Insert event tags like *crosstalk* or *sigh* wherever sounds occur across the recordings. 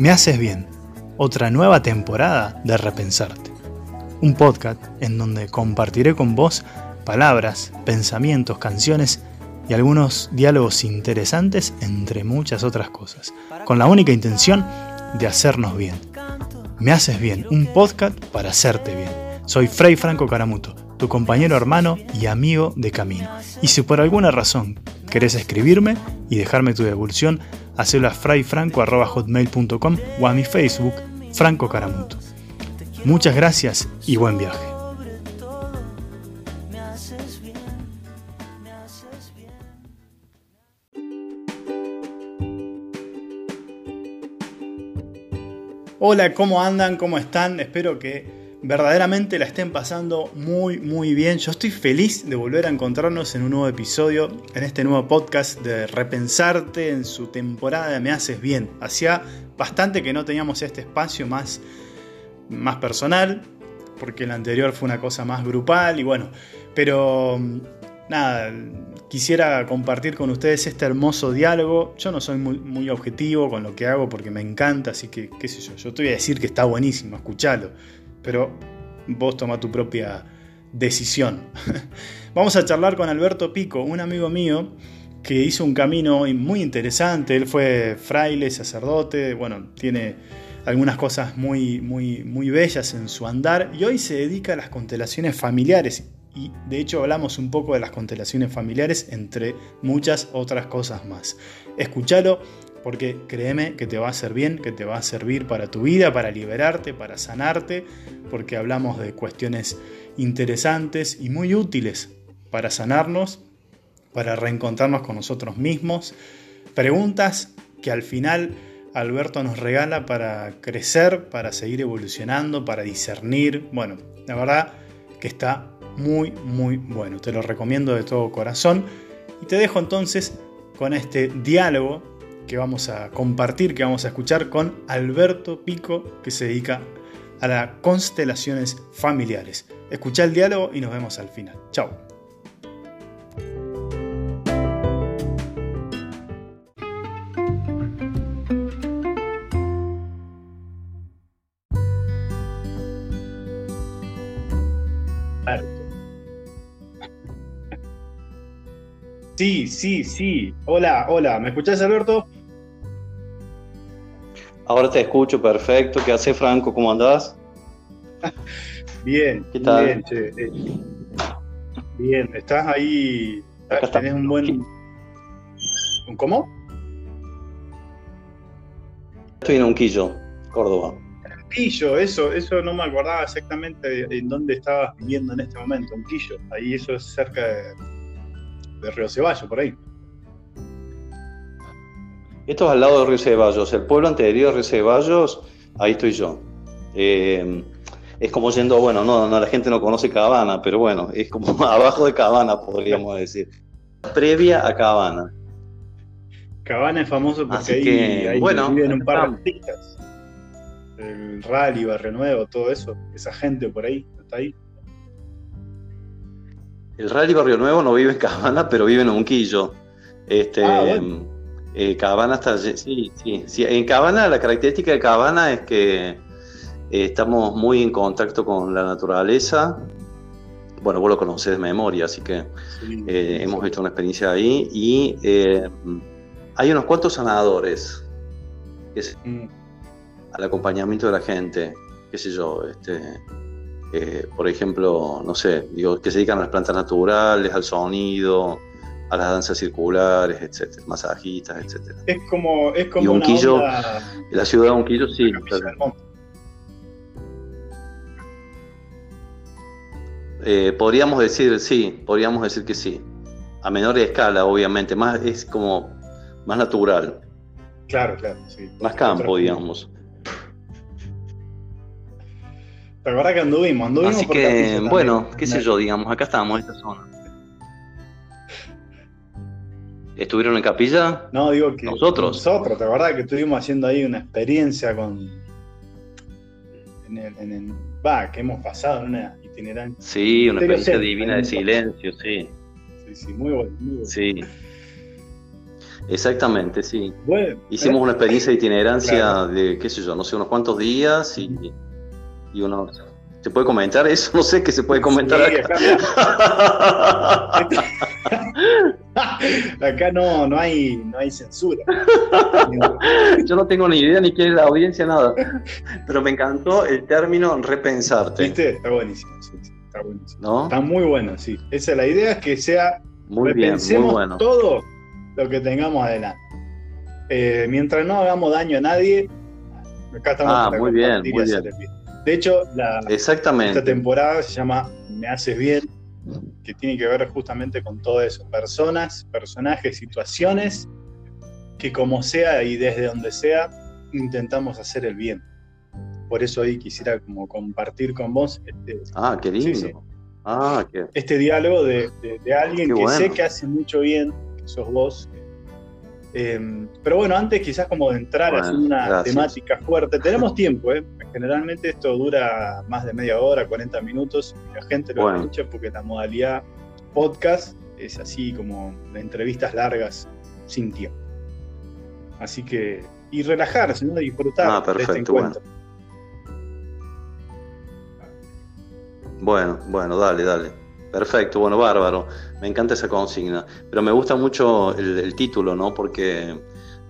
Me haces bien, otra nueva temporada de Repensarte. Un podcast en donde compartiré con vos palabras, pensamientos, canciones y algunos diálogos interesantes entre muchas otras cosas, con la única intención de hacernos bien. Me haces bien, un podcast para hacerte bien. Soy Frei Franco Caramuto, tu compañero hermano y amigo de camino. Y si por alguna razón querés escribirme y dejarme tu devolución, hacelo a frayfranco.hotmail.com o a mi Facebook, Franco Caramuto. Muchas gracias y buen viaje. Hola, ¿cómo andan? ¿Cómo están? Espero que verdaderamente la estén pasando muy, muy bien. Yo estoy feliz de volver a encontrarnos en un nuevo episodio, en este nuevo podcast de Repensarte en su temporada de Me Haces Bien. Hacía bastante que no teníamos este espacio más, más personal, porque el anterior fue una cosa más grupal y bueno, pero nada, quisiera compartir con ustedes este hermoso diálogo. Yo no soy muy, objetivo con lo que hago porque me encanta, así que, qué sé yo, yo te voy a decir que está buenísimo, escuchalo, pero vos toma tu propia decisión. *laughs* Vamos a charlar con Alberto Pico, un amigo mío que hizo un camino muy interesante. Él fue fraile, sacerdote, bueno, tiene algunas cosas muy, muy, muy bellas en su andar y hoy se dedica a las constelaciones familiares y de hecho hablamos un poco de las constelaciones familiares entre muchas otras cosas más. Escúchalo porque créeme que te va a hacer bien, que te va a servir para tu vida, para liberarte, para sanarte, porque hablamos de cuestiones interesantes y muy útiles para sanarnos, para reencontrarnos con nosotros mismos, preguntas que al final Alberto nos regala para crecer, para seguir evolucionando, para discernir. Bueno, la verdad que está muy, muy bueno. Te lo recomiendo de todo corazón. Y te dejo entonces con este diálogo que vamos a compartir, que vamos a escuchar con Alberto Pico, que se dedica a las constelaciones familiares. Escucha el diálogo y nos vemos al final. Chao. Sí, sí, sí. Hola, hola. ¿Me escuchás, Alberto? Ahora te escucho perfecto. ¿Qué hace Franco? ¿Cómo andás? *laughs* bien, ¿qué tal? Bien, che, eh. bien. estás ahí. Acá tenés un buen. ¿Un cómo? Estoy en Unquillo, Córdoba. Unquillo, eso, eso no me acordaba exactamente en dónde estabas viviendo en este momento, Unquillo. Ahí eso es cerca de de Río Ceballos, por ahí. Esto es al lado de Río Ceballos. El pueblo anterior a Río Ceballos, ahí estoy yo. Eh, es como yendo, bueno, no, no, la gente no conoce Cabana, pero bueno, es como *laughs* abajo de Cabana, podríamos decir. Previa a Cabana. Cabana es famoso porque ahí, viven un par de artistas. El Rally, Barrio Nuevo, todo eso. Esa gente por ahí, está ahí. El Rally Barrio Nuevo no vive en Cabana, pero vive en Unquillo. Este, ah, eh, Cabana está. Sí, sí, sí. En Cabana, la característica de Cabana es que eh, estamos muy en contacto con la naturaleza. Bueno, vos lo conocés de memoria, así que eh, hemos hecho una experiencia ahí. Y hay unos cuantos sanadores mm. al acompañamiento de la gente, qué sé yo, este eh, por ejemplo, no sé, digo, que se dedican a las plantas naturales, al sonido, a las danzas circulares, etcétera, masajistas, etcétera. Es como, es como y Unquillo, la ciudad de Unquillo sí. Eh, podríamos decir, sí, podríamos decir que sí. A menor escala, obviamente, más es como más natural. Claro, claro, sí. Más campo, digamos. La verdad que anduvimos, anduvimos. Así que, bueno, qué sé yo, digamos, acá estamos, en esta zona. ¿Estuvieron en capilla? No, digo que. Nosotros. Nosotros, la verdad que estuvimos haciendo ahí una experiencia con. En el. En el que hemos pasado en una itinerancia. Sí, una experiencia divina de silencio, sí. Sí, sí, muy bueno. Muy bueno. Sí. Exactamente, sí. Hicimos una experiencia de itinerancia de, qué sé yo, no sé, unos cuantos días y, y unos ¿Se puede comentar eso? No sé qué se puede comentar acá. *laughs* Acá, no, no, hay, no hay censura. Yo no tengo ni idea ni quién es la audiencia, nada. Pero me encantó el término repensarte. ¿Viste? Está buenísimo. está buenísimo. Está muy bueno, sí. Esa es la idea, es que sea. Muy bien, muy bueno. todo lo que tengamos adelante. Eh, mientras no hagamos daño a nadie, acá estamos ah, muy bien, muy bien. De hecho, la, esta temporada se llama Me haces bien, que tiene que ver justamente con todo eso. Personas, personajes, situaciones, que como sea y desde donde sea, intentamos hacer el bien. Por eso ahí quisiera como compartir con vos este, ah, qué lindo. Ah, este diálogo de, alguien que sé que hace mucho bien, que sos vos, Em, pero bueno, antes quizás como de entrar en una temática fuerte, tenemos tiempo, ¿eh? Generalmente esto dura más de media hora, 40 minutos, la gente lo escucha porque la modalidad podcast es así como de entrevistas largas sin tiempo. Así que, y relajarse, ¿no? disfrutar ah, de este encuentro. Bueno. bueno, dale, dale. Perfecto, bueno, bárbaro. Me encanta esa consigna. Pero me gusta mucho el, título, ¿no? Porque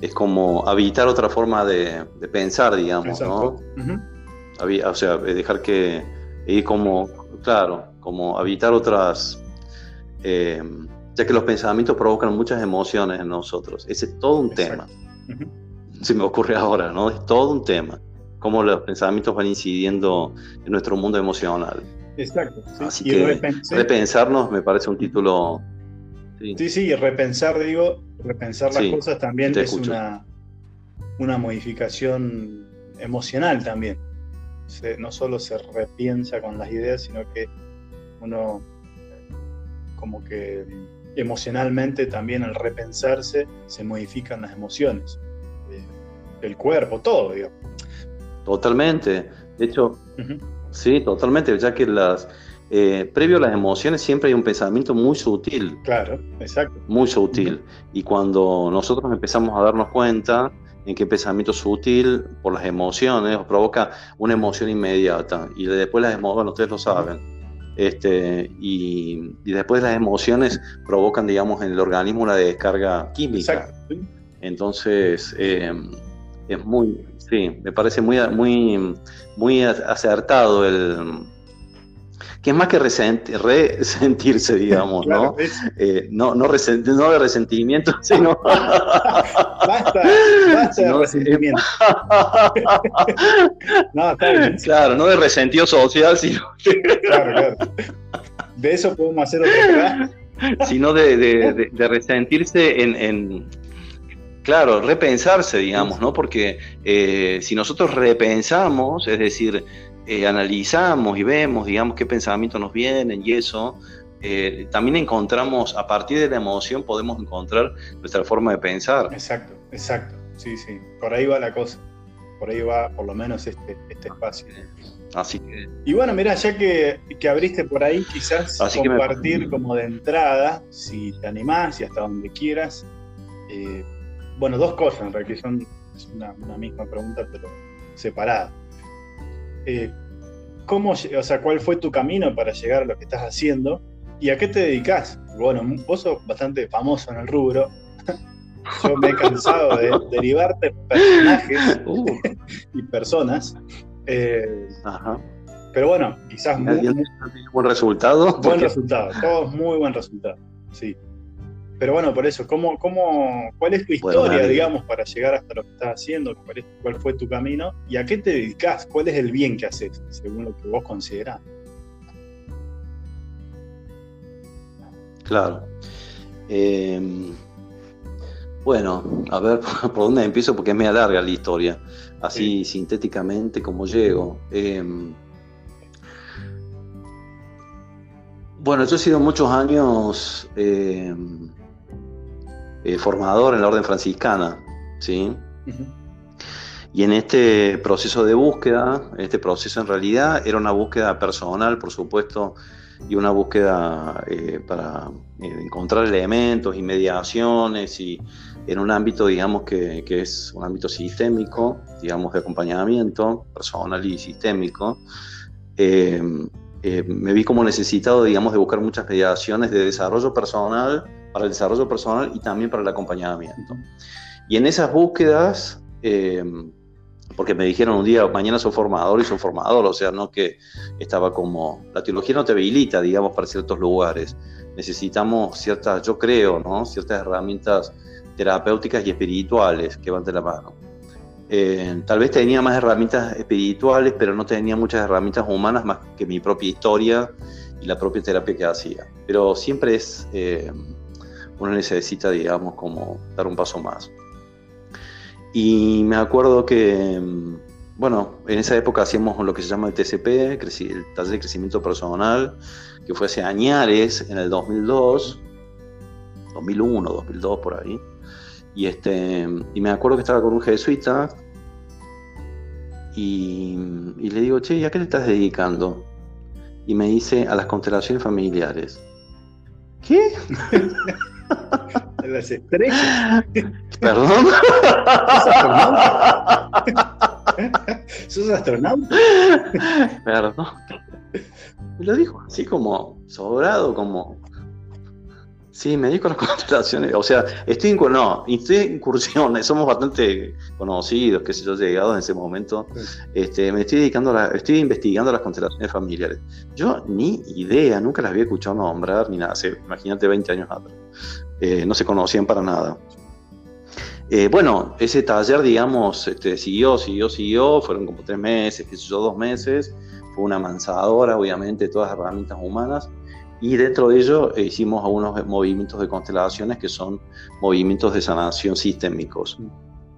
es como habitar otra forma de, pensar, digamos, ¿no? O sea, dejar que ir como, claro, como habitar otras. Eh, ya que los pensamientos provocan muchas emociones en nosotros. Ese es todo un tema. Se me ocurre ahora, ¿no? Es todo un tema. Cómo los pensamientos van incidiendo en nuestro mundo emocional. Exacto. Así que repensarnos me parece un título. Sí, sí, repensar, digo, repensar las cosas también es una, una modificación emocional también. no solo se repiensa con las ideas, sino que uno como que emocionalmente también al repensarse se modifican las emociones, eh, el cuerpo, todo, digo. Totalmente. De hecho, Sí, totalmente, ya que las eh, previo a las emociones siempre hay un pensamiento muy sutil. Claro, exacto. Muy sutil. Y cuando nosotros empezamos a darnos cuenta en qué pensamiento sutil por las emociones provoca una emoción inmediata y después las emociones, bueno, ustedes lo saben. Este, y, después las emociones provocan, digamos, en el organismo una descarga química. Exacto. Entonces, eh, es muy, sí, me parece muy, muy, muy acertado el que es más que resentirse, digamos, *laughs* ¿no? Eh, no, no, no de resentimiento, *laughs* sino... basta, basta de resentimiento. *laughs* no, está bien. Claro, no de resentido social, sino... claro, claro. De eso podemos hacer otra Sino de, de, de, resentirse en Claro, repensarse, digamos, ¿no? Porque eh, si nosotros repensamos, es decir, eh, analizamos y vemos, digamos, qué pensamientos nos vienen y eso, eh, también encontramos, a partir de la emoción, podemos encontrar nuestra forma de pensar. Exacto, exacto, sí, sí, por ahí va la cosa, por ahí va por lo menos este, este espacio. Así que... Y bueno, mira, ya que, abriste por ahí, quizás compartir como de entrada, si te animás y hasta donde quieras, bueno, dos cosas en realidad, que son una, misma pregunta, pero separada. Eh, ¿cómo, o sea, ¿Cuál fue tu camino para llegar a lo que estás haciendo? ¿Y a qué te dedicas? Bueno, vos sos bastante famoso en el rubro. *laughs* Yo me he cansado de derivarte personajes *laughs* uh. *laughs* y personas. Eh, pero bueno, quizás muy, buen resultado. Buen resultado, todos muy buen resultado. Sí. Pero bueno, por eso, ¿cómo, cómo, ¿cuál es tu historia, digamos, para llegar hasta lo que estás haciendo? ¿Cuál, fue tu camino? ¿Y a qué te dedicas? ¿Cuál es el bien que haces, según lo que vos considerás? Claro. Em, bueno, a ver *laughs* por dónde empiezo, porque es media larga la historia. Así sintéticamente como llego. Em, bueno, yo he sido muchos años em, eh, formador en la orden franciscana, ¿sí? Y en este proceso de búsqueda, este proceso en realidad era una búsqueda personal, por supuesto, y una búsqueda eh, para eh, encontrar elementos y mediaciones y en un ámbito, digamos, que, que, es un ámbito sistémico, digamos, de acompañamiento personal y sistémico, me vi como necesitado, digamos, de buscar muchas mediaciones de desarrollo personal, para el desarrollo personal y también para el acompañamiento. Y en esas búsquedas, porque me dijeron un día, mañana soy formador y soy formador, o sea, no que estaba como, la teología no te habilita, digamos, para ciertos lugares. Necesitamos ciertas, yo creo, ¿no? Ciertas herramientas terapéuticas y espirituales que van de la mano. Eh, tal vez tenía más herramientas espirituales, pero no tenía muchas herramientas humanas más que mi propia historia y la propia terapia que hacía. Pero siempre es, eh, uno necesita, digamos, como dar un paso más. Y me acuerdo que, mm, bueno, en esa época hacíamos lo que se llama el TCP, el Taller de Crecimiento Personal, que fue hace añares, en el 2002, 2001, 2002 por ahí. Y, este, y me acuerdo que estaba con un jesuita y, y le digo, che, ¿y a qué te estás dedicando? Y me dice, a las constelaciones familiares. ¿Qué? *laughs* las estrellas. ¿Perdón? ¿Sos astronauta? Perdón. Lo dijo así como sobrado, como. Sí, me dedico a las *laughs* constelaciones. O sea, estoy en, no, estoy incursiones, somos bastante conocidos, que sé yo, llegados en ese momento. Este, me estoy dedicando a estoy investigando las constelaciones familiares. Yo ni idea, nunca las había escuchado nombrar ni nada. imagínate 20 años atrás. Eh, no se conocían para nada. Eh, bueno, ese taller, digamos, este, siguió, siguió, siguió, fueron como tres meses, qué sé yo, dos meses, fue una mansadora, obviamente, todas las herramientas humanas, y dentro de ello eh, hicimos algunos movimientos de constelaciones que son movimientos de sanación sistémicos.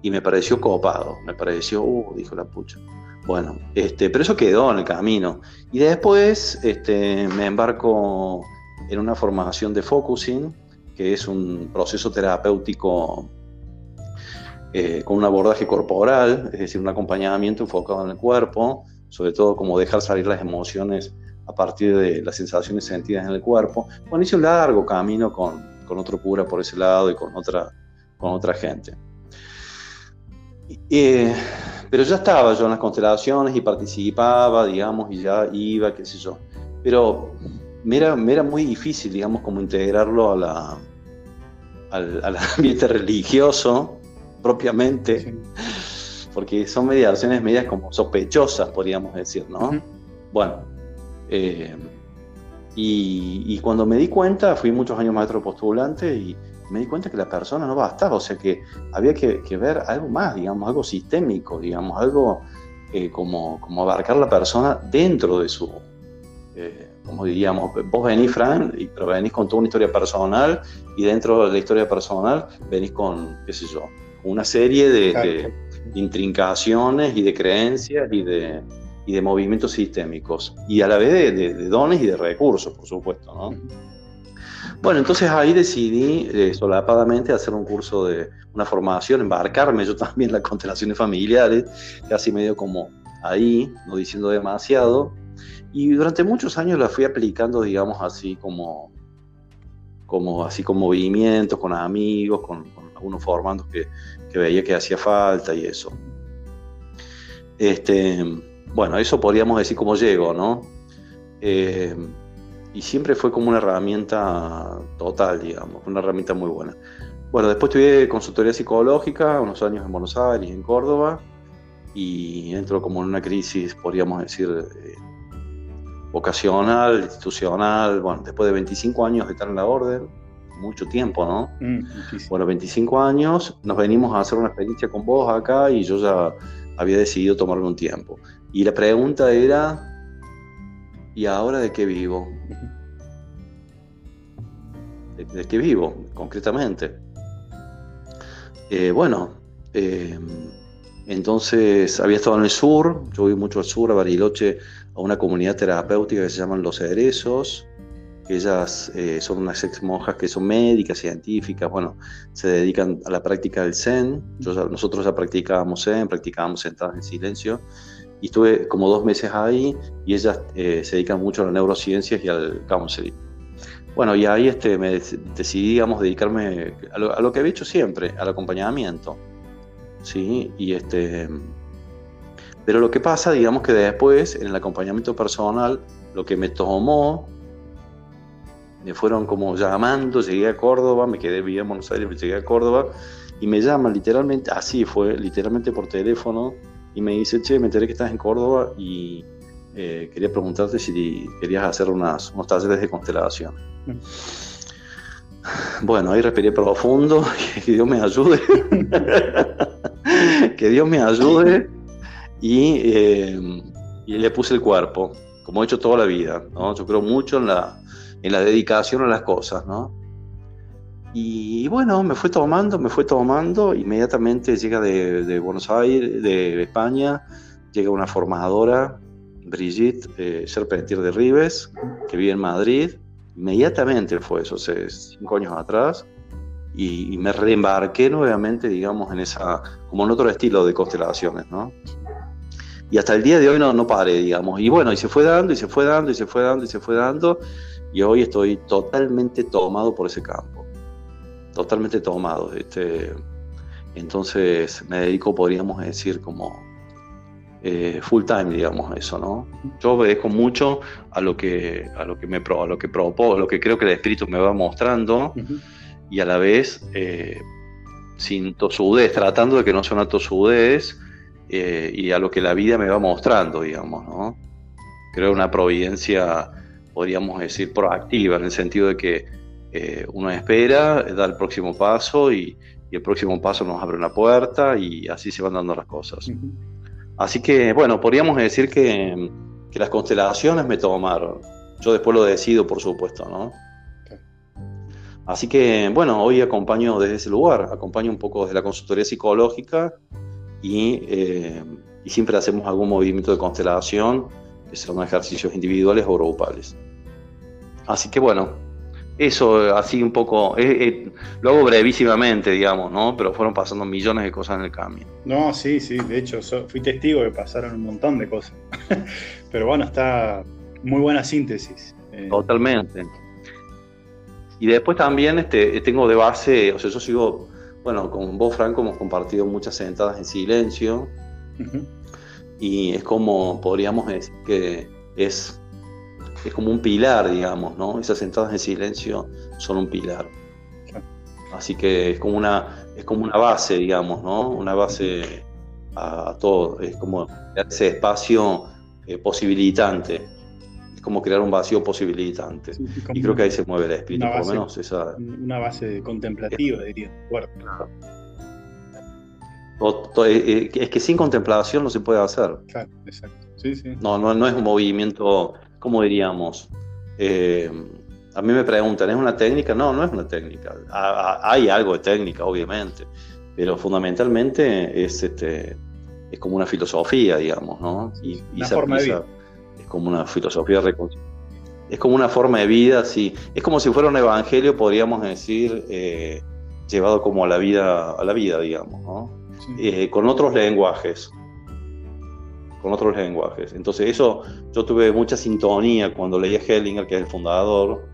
Y me pareció copado, me pareció, uh, dijo la pucha. Bueno, este, pero eso quedó en el camino. Y después este, me embarco en una formación de focusing, que es un proceso terapéutico eh, con un abordaje corporal, es decir, un acompañamiento enfocado en el cuerpo, sobre todo como dejar salir las emociones a partir de las sensaciones sentidas en el cuerpo. Bueno, hice un largo camino con, con otro cura por ese lado y con otra, con otra gente. Eh, pero ya estaba yo en las constelaciones y participaba, digamos, y ya iba, qué sé yo. Pero me era, muy difícil, digamos, como integrarlo a la, al, *laughs* ambiente religioso propiamente, porque son mediaciones medias como sospechosas, podríamos decir, ¿no? Bueno, eh, y, cuando me di cuenta, fui muchos años maestro postulante y me di cuenta que la persona no bastaba, o sea que había que, ver algo más, digamos, algo sistémico, digamos, algo eh, como, como abarcar la persona dentro de su... Eh, como diríamos, vos venís, Fran, pero venís con toda una historia personal y dentro de la historia personal venís con, qué sé yo, una serie de, intrincaciones y de creencias y de, y de movimientos sistémicos y a la vez de, dones y de recursos, por supuesto, ¿no? Bueno, entonces ahí decidí eh, solapadamente hacer un curso de una formación, embarcarme yo también en las constelaciones familiares, casi medio como ahí, no diciendo demasiado, y durante muchos años la fui aplicando, digamos, así como, como, así con movimientos, con amigos, con, algunos formandos que, que, veía que hacía falta y eso. Este, bueno, eso podríamos decir como llego, ¿no? Eh, y siempre fue como una herramienta total, digamos, una herramienta muy buena. Bueno, después tuve consultoría psicológica, unos años en Buenos Aires, en Córdoba, y entro como en una crisis, podríamos decir, eh, vocacional, institucional, bueno, después de 25 años de estar en la orden, mucho tiempo, ¿no? Mm, bueno, 25 años, nos venimos a hacer una experiencia con vos acá y yo ya había decidido tomarme un tiempo. Y la pregunta era, ¿y ahora de qué vivo? *laughs* ¿De, qué vivo, concretamente? Eh, bueno, eh, entonces había estado en el sur, yo voy mucho al sur, a Bariloche, a una comunidad terapéutica que se llaman Los Cerezos. Ellas eh, son unas ex monjas que son médicas, científicas, bueno, se dedican a la práctica del Zen. nosotros ya practicábamos Zen, practicábamos sentadas en silencio y estuve como dos meses ahí y ellas eh, se dedican mucho a las neurociencias y al counseling. Bueno, y ahí este, me decidí, digamos, dedicarme a lo, a lo, que había hecho siempre, al acompañamiento. ¿sí? Y este, pero lo que pasa, digamos que después, en el acompañamiento personal, lo que me tomó, me fueron como llamando, llegué a Córdoba, me quedé vivía en Buenos Aires, llegué a Córdoba, y me llaman literalmente, así fue, literalmente por teléfono, y me dice, che, me enteré que estás en Córdoba y eh, quería preguntarte si querías hacer unas, unos talleres de constelación. Mm. *sighs* Bueno, ahí respiré profundo, *laughs* que Dios me ayude, *laughs* que Dios me ayude, y, eh, y, le puse el cuerpo, como he hecho toda la vida, ¿no? Yo creo mucho en la, en la dedicación a las cosas, ¿no? Y bueno, me fue tomando, me fue tomando, inmediatamente llega de, Buenos Aires, de España, llega una formadora, Brigitte eh, Serpentier de Rives, que vive en Madrid, inmediatamente fue eso, hace cinco años atrás, y, me reembarqué nuevamente, digamos, en esa, como en otro estilo de constelaciones, ¿no? Y hasta el día de hoy no, no paré, digamos, y bueno, y se fue dando, y se fue dando, y se fue dando, y se fue dando, y hoy estoy totalmente tomado por ese campo totalmente tomado. Este, entonces me dedico, podríamos decir, como eh, full time, digamos, eso, ¿no? Yo obedezco mucho a lo que, a lo que me a lo que propongo, a lo que creo que el espíritu me va mostrando, y a la vez eh, sin tosudez, tratando de que no sea una tosudez, eh, y a lo que la vida me va mostrando, digamos, ¿no? Creo una providencia, podríamos decir, proactiva, en el sentido de que eh, uno espera, da el próximo paso y, el próximo paso nos abre una puerta y así se van dando las cosas. Así que, bueno, podríamos decir que, las constelaciones me tomaron. Yo después lo decido, por supuesto, ¿no? Así que, bueno, hoy acompaño desde ese lugar, acompaño un poco desde la consultoría psicológica y, eh, y siempre hacemos algún movimiento de constelación, que son ejercicios individuales o grupales. Así que, bueno, eso, así un poco, lo hago brevísimamente, digamos, ¿no? Pero fueron pasando millones de cosas en el cambio. No, sí, sí, de hecho, fui testigo de que pasaron un montón de cosas. *laughs* Pero bueno, está muy buena síntesis. Eh. Totalmente. Y después también este, tengo de base, o sea, yo sigo, bueno, con vos, Franco, hemos compartido muchas sentadas en silencio. Y es como, podríamos decir que es es como un pilar, digamos, ¿no? Esas entradas en silencio son un pilar. Así que es como una, es como una base, digamos, ¿no? Una base a, todo. Es como ese espacio eh, posibilitante. Es como crear un vacío posibilitante. y creo que ahí se mueve el espíritu, por lo menos esa. Una base contemplativa, diría. Eh, eh, es que sin contemplación no se puede hacer. Claro, exacto. Sí, sí. No, no, no es un movimiento ¿cómo diríamos? Eh, a mí me preguntan, ¿es una técnica? No, no es una técnica. hay algo de técnica, obviamente, pero fundamentalmente es, este, es como una filosofía, digamos, ¿no? Y, una forma de vida. Es como una filosofía Es como una forma de vida, sí. Es como si fuera un evangelio, podríamos decir, eh, llevado como a la vida, a la vida, digamos, ¿no? Eh, con otros lenguajes con otros lenguajes. Entonces eso, yo tuve mucha sintonía cuando leí a Hellinger, que es el fundador,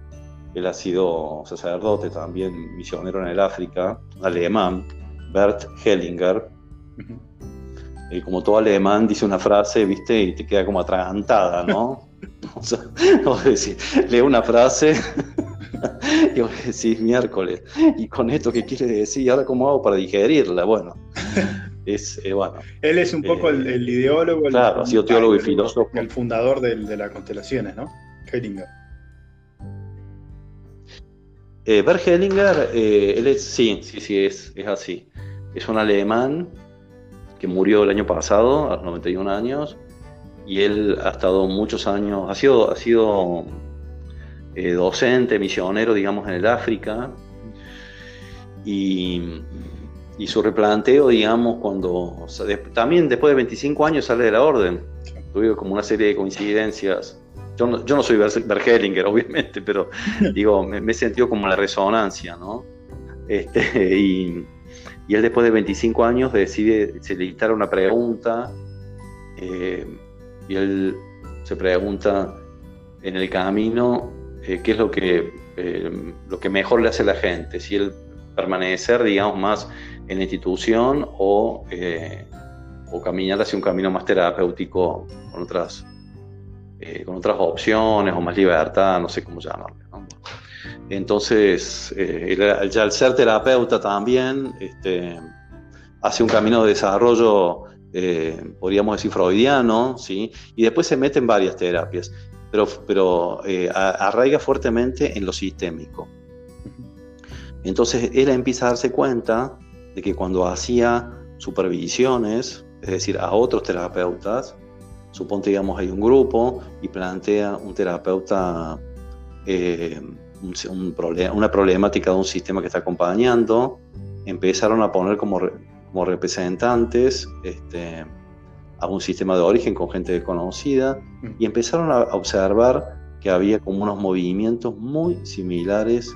él ha sido sacerdote también, misionero en el África, alemán, Bert Hellinger. Y como todo alemán dice una frase, viste, y te queda como atragantada, ¿no? *laughs* o sea, lee una frase *laughs* y vos decís miércoles, ¿y con esto qué quiere decir? ¿Y ahora cómo hago para digerirla? Bueno, es, eh, bueno. Él es un poco el, eh, ideólogo. Claro, ha sido teólogo y filósofo. El fundador de, las constelaciones, ¿no? Hellinger. Eh, Bert Hellinger, eh, él es, sí, sí, sí, es, es así. Es un alemán que murió el año pasado, a los 91 años, y él ha estado muchos años, ha sido, ha sido docente, misionero, digamos, en el África, y y su replanteo, digamos, cuando también después de 25 años sale de la orden. Tuve como una serie de coincidencias. Yo no, yo no soy Bergelinger, *laughs* obviamente, pero digo, me, he sentido como la resonancia, ¿no? Este, *laughs* y, él después de 25 años decide, se le una pregunta, eh, y él se pregunta en el camino eh, qué es lo que, eh, lo que mejor le hace a la gente, si él permanecer, digamos, más en la institución o, eh, o caminar hacia un camino más terapéutico con otras, con otras opciones o más libertad, no sé cómo llamarlo. Entonces, ya al ser terapeuta también, este, hace un camino de desarrollo eh, podríamos decir freudiano, ¿sí? y después se mete en varias terapias, pero, pero eh, arraiga fuertemente en lo sistémico. Entonces él empieza a darse cuenta de que cuando hacía supervisiones, es decir, a otros terapeutas, suponte digamos hay un grupo y plantea un terapeuta eh, una problemática de un sistema que está acompañando, empezaron a poner como como representantes este, a un sistema de origen con gente desconocida y empezaron a observar que había como unos movimientos muy similares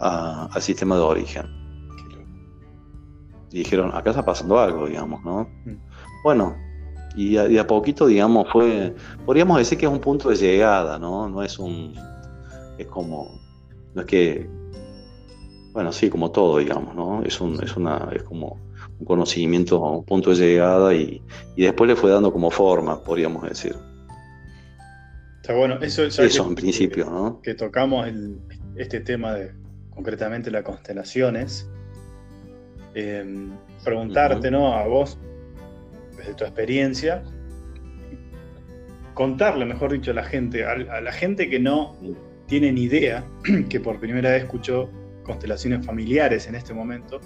al sistema de origen. Y dijeron, acá está pasando algo, digamos, ¿no? Bueno, y a, a, poquito, digamos, fue, podríamos decir que es un punto de llegada, ¿no? No es un, es como, no es que, bueno, sí, como todo, digamos, ¿no? Es, un, es, una, es como un conocimiento, un punto de llegada y, después le fue dando como forma, podríamos decir. Está bueno, eso, eso en principio, ¿no? Que tocamos este tema de concretamente las constelaciones. Em, preguntarte, ¿no? A vos, desde tu experiencia, contarle, mejor dicho, a la gente, a, la gente que no tiene ni idea, *clears throat* que por primera vez escuchó constelaciones familiares en este momento,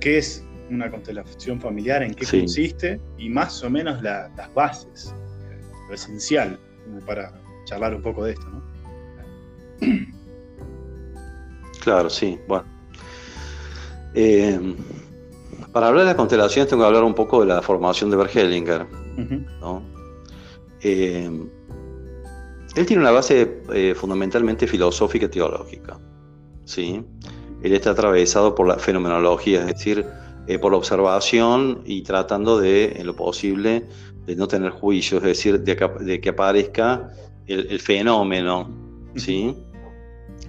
qué es una constelación familiar, en qué consiste y más o menos las bases, lo esencial, para charlar un poco de esto, ¿no? *clears throat* Claro, sí, bueno. Eh, para hablar de las constelaciones tengo que hablar un poco de la formación de Bert Hellinger. Eh, él tiene una base eh, fundamentalmente filosófica y teológica. ¿sí? él está atravesado por la fenomenología, es decir, por la observación y tratando de, en lo posible, de no tener juicio, es decir, de que, aparezca el, fenómeno, ¿sí?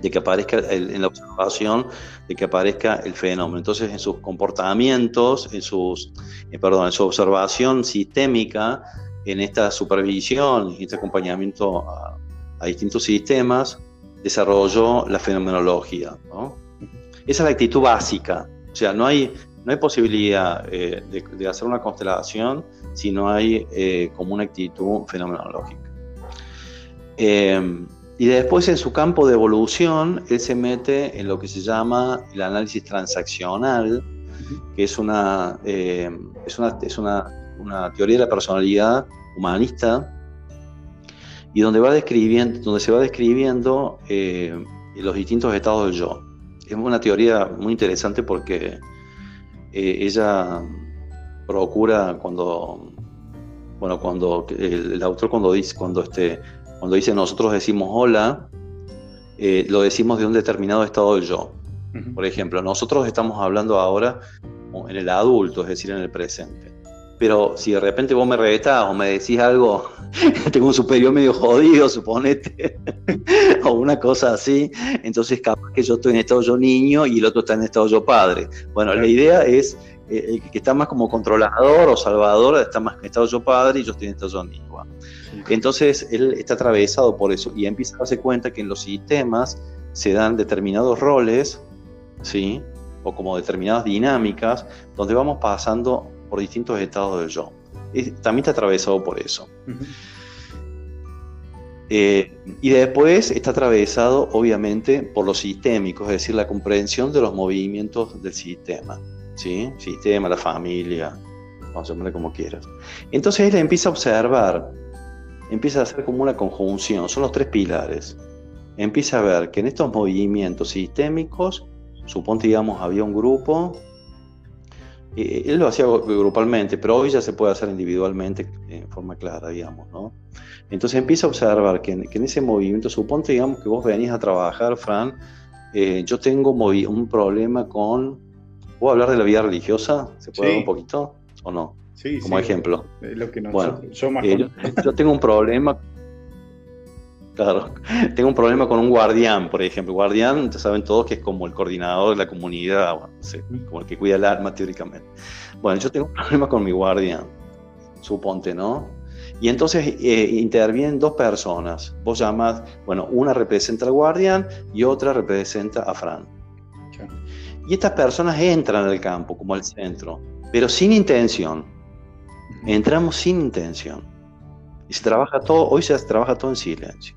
De que aparezca en la observación, de que aparezca el fenómeno. Entonces, en sus comportamientos, en, sus, eh, perdón, en su observación sistémica, en esta supervisión y este acompañamiento a, distintos sistemas, desarrolló la fenomenología, ¿no? Esa es la actitud básica. O sea, no hay, no hay posibilidad eh, de, hacer una constelación si no hay eh, como una actitud fenomenológica. Y después en su campo de evolución, él se mete en lo que se llama el análisis transaccional, que es una, em, es una, es una, una teoría de la personalidad humanista, y donde, va describiendo, donde se va describiendo eh, los distintos estados del yo. Es una teoría muy interesante porque eh, ella procura cuando, bueno, cuando el, autor cuando dice, cuando este, cuando dice nosotros decimos hola, eh, lo decimos de un determinado estado del yo. Por ejemplo, nosotros estamos hablando ahora en el adulto, es decir, en el presente. Pero si de repente vos me revetás o me decís algo *laughs* tengo un superior medio jodido, suponete, *laughs* o una cosa así, entonces capaz que yo estoy en estado yo niño y el otro está en estado yo padre. Bueno, la idea es eh, el que está más como controlador o salvador está más en estado yo padre y yo estoy en estado yo niño. Entonces él está atravesado por eso y empieza a darse cuenta que en los sistemas se dan determinados roles, ¿sí? o como determinadas dinámicas, donde vamos pasando por distintos estados del yo también está atravesado por eso. Eh, y después está atravesado, obviamente, por lo sistémico, es decir, la comprensión de los movimientos del sistema. ¿sí? Sistema, la familia, vamos a llamarle como quieras. Entonces él empieza a observar, empieza a hacer como una conjunción, son los tres pilares. Empieza a ver que en estos movimientos sistémicos, suponte, digamos, había un grupo él lo hacía grupalmente, pero hoy ya se puede hacer individualmente en forma clara, digamos, ¿no? Entonces empieza a observar que en, ese movimiento, suponte, digamos, que vos venís a trabajar, Fran, eh, yo tengo un problema con... ¿Puedo hablar de la vida religiosa? ¿Se puede hablar un poquito o no? Como ejemplo. Lo que bueno, yo, eh, yo tengo un problema Claro, *laughs* tengo un problema con un guardián, por ejemplo. Guardián, ya saben todos que es como el coordinador de la comunidad, como el que cuida el alma teóricamente. Bueno, yo tengo un problema con mi guardián, suponte, ¿no? Y entonces eh, intervienen dos personas. Vos llamas, bueno, una representa al guardián y otra representa a Fran. Y estas personas entran al campo como al centro, pero sin intención. Entramos sin intención. Y se trabaja todo, hoy se trabaja todo en silencio.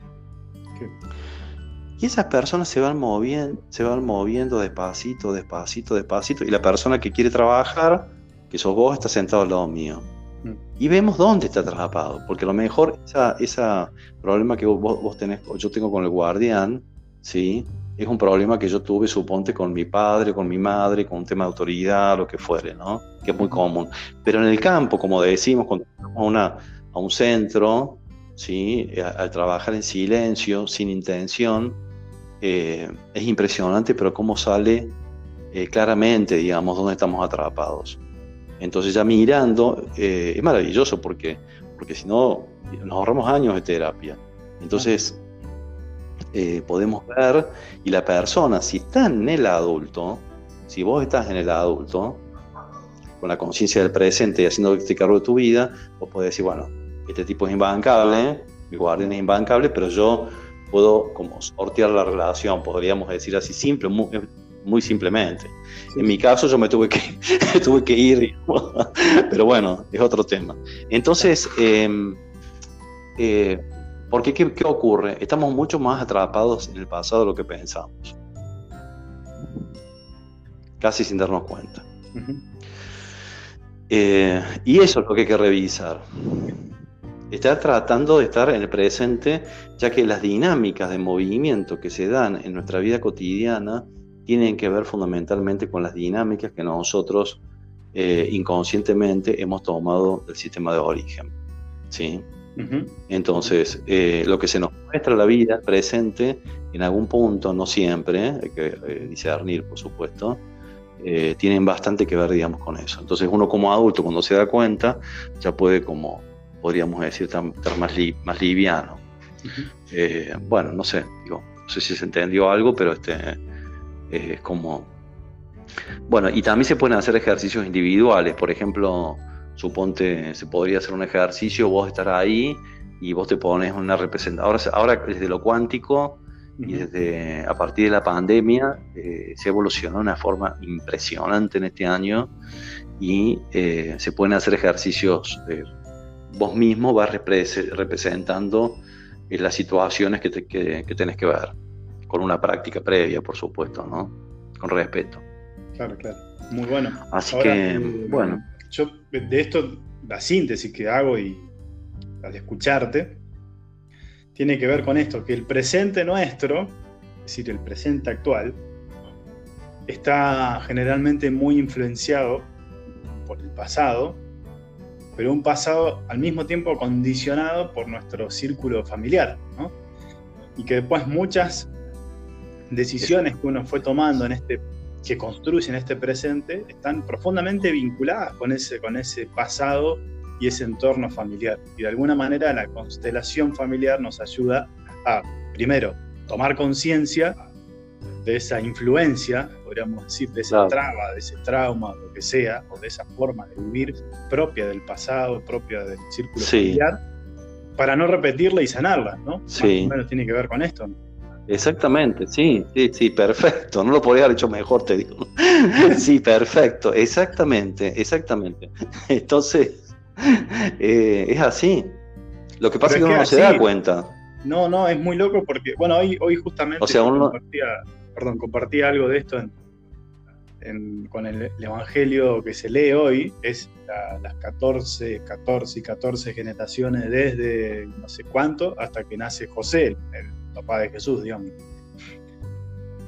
Y esas personas se van moviendo, se van moviendo despacito, despacito, despacito. Y la persona que quiere trabajar, que sos vos, está sentado al lado mío. Mm. Y vemos dónde está atrapado. Porque a lo mejor ese problema que vos, tenés, o yo tengo con el guardián, ¿sí? Es un problema que yo tuve, suponte, con mi padre, con mi madre, con un tema de autoridad, lo que fuere, ¿no? Que es muy común. Pero en el campo, como decimos, cuando vamos a, a un centro, ¿sí? al trabajar en silencio, sin intención, eh, es impresionante, pero cómo sale eh, claramente, digamos, dónde estamos atrapados. Entonces ya mirando, eh, es maravilloso porque, porque si no, nos ahorramos años de terapia. Entonces podemos ver, y la persona, si está en el adulto, si vos estás en el adulto, con la conciencia del presente y haciendo este cargo de tu vida, vos podés decir, bueno, este tipo es imbancable, mi guardián es imbancable, pero yo puedo como sortear la relación, podríamos decir así, simple, muy, simplemente. En mi caso yo me tuve que, *laughs* tuve que ir, *laughs* pero bueno, es otro tema. Entonces, eh, eh, porque ¿qué, ¿qué, ocurre? Estamos mucho más atrapados en el pasado de lo que pensamos. Casi sin darnos cuenta. Eh, y eso es lo que hay que revisar. Está tratando de estar en el presente, ya que las dinámicas de movimiento que se dan en nuestra vida cotidiana tienen que ver fundamentalmente con las dinámicas que nosotros eh, inconscientemente hemos tomado del sistema de origen. ¿sí? Entonces, eh, lo que se nos muestra la vida presente, en algún punto, no siempre, hay que eh, discernir, por supuesto, tienen bastante que ver, digamos, con eso. Entonces, uno como adulto, cuando se da cuenta, ya puede como podríamos decir, estar más, más liviano. Eh, bueno, no sé, digo, no sé si se entendió algo, pero este eh, es como... Bueno, y también se pueden hacer ejercicios individuales, por ejemplo, suponte, se podría hacer un ejercicio, vos estar ahí y vos te pones una representación. Ahora, desde lo cuántico y desde a partir de la pandemia eh, se evolucionó de una forma impresionante en este año y se pueden hacer ejercicios vos mismo vas representando eh, las situaciones que, tenés que ver, con una práctica previa, por supuesto, ¿no? Con respeto. Claro, claro. Muy bueno. Así que, eh, bueno. Yo de esto, la síntesis que hago y al escucharte, tiene que ver con esto, que el presente nuestro, es decir, el presente actual, está generalmente muy influenciado por el pasado pero un pasado al mismo tiempo condicionado por nuestro círculo familiar, ¿no? Y que después muchas decisiones que uno fue tomando en este, que construyen este presente, están profundamente vinculadas con ese, con ese pasado y ese entorno familiar. Y de alguna manera la constelación familiar nos ayuda a, primero, tomar conciencia de esa influencia, podríamos decir, de esa traba, de ese trauma, lo que sea, o de esa forma de vivir propia del pasado, propia del círculo familiar, para no repetirla y sanarla, ¿no? Sí. Más o menos tiene que ver con esto. Exactamente, sí, sí, sí, perfecto. No lo podría haber hecho mejor, te digo. *laughs* sí, perfecto, exactamente, exactamente. Entonces, eh, es así. Lo que pasa es que uno no se da cuenta. No, no, es muy loco porque, bueno, hoy, hoy justamente o sea, uno perdón, compartí algo de esto con el, Evangelio que se lee hoy, es las 14, 14 y 14 generaciones desde no sé cuánto hasta que nace José, el, papá de Jesús, digamos.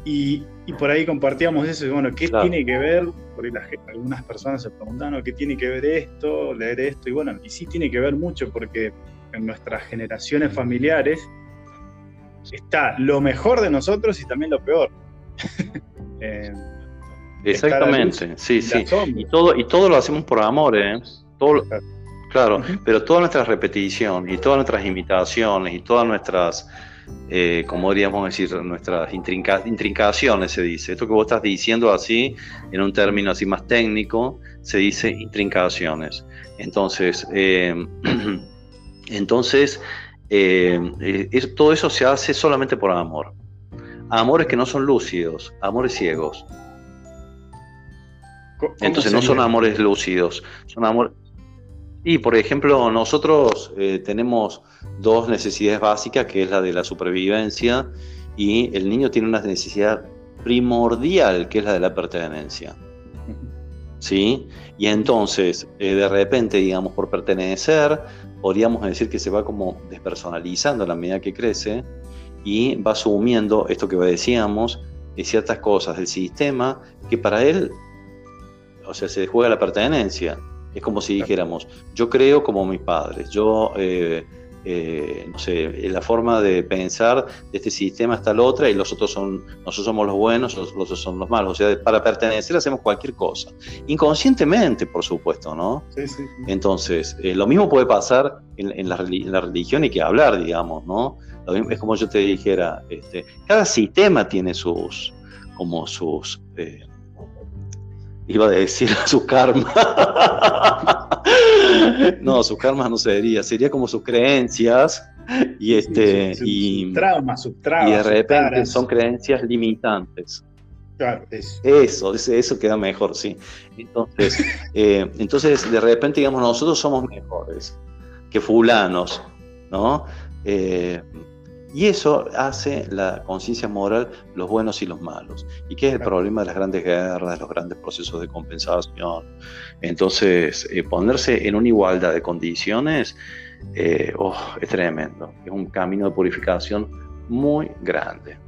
Y, por ahí compartíamos eso, y bueno, ¿qué tiene que ver? Porque algunas personas se preguntan, ¿qué tiene que ver esto, leer esto? Y bueno, y sí tiene que ver mucho porque en nuestras generaciones familiares está lo mejor de nosotros y también lo peor. *laughs* Eh, Exactamente, sí, sí. Y todo, y todo lo hacemos por amor, ¿eh? todo, claro, pero toda nuestra repetición y todas nuestras imitaciones y todas nuestras, eh, como diríamos decir, nuestras intrincaciones, se dice. Esto que vos estás diciendo así, en un término así más técnico, se dice intrincaciones. Entonces, eh, *clears throat* entonces eh, todo eso se hace solamente por amor. Amores que no son lúcidos, amores ciegos. Entonces no son amores lúcidos, son amores... Y por ejemplo, nosotros eh, tenemos dos necesidades básicas, que es la de la supervivencia, y el niño tiene una necesidad primordial, que es la de la pertenencia. ¿Sí? Y entonces, eh, de repente, digamos, por pertenecer, podríamos decir que se va como despersonalizando a la medida que crece y va asumiendo esto que decíamos, de ciertas cosas del sistema que para él, o sea, se juega la pertenencia. Es como si dijéramos, yo creo como mis padres, yo, eh, eh, no sé, la forma de pensar de este sistema está la otra y los otros son, nosotros somos los buenos, los, otros son los malos. O sea, para pertenecer hacemos cualquier cosa. Inconscientemente, por supuesto, ¿no? Sí, sí. Entonces, eh, lo mismo puede pasar en, la, en la religión y que hablar, digamos, ¿no? Es como yo te dijera, este, cada sistema tiene sus, como sus, eh, iba a decir *laughs* sus karmas. no, sus karmas no sería, sería como sus creencias y este y traumas, sus traumas, y de repente son creencias limitantes. Claro, eso. Eso, eso queda mejor, sí. Entonces, *laughs* eh, entonces, de repente, digamos, nosotros somos mejores que fulanos, ¿no? Eh, y eso hace la conciencia moral los buenos y los malos. ¿Y qué es el problema de las grandes guerras, de los grandes procesos de compensación? Entonces, eh, ponerse en una igualdad de condiciones eh, oh, es tremendo. Es un camino de purificación muy grande.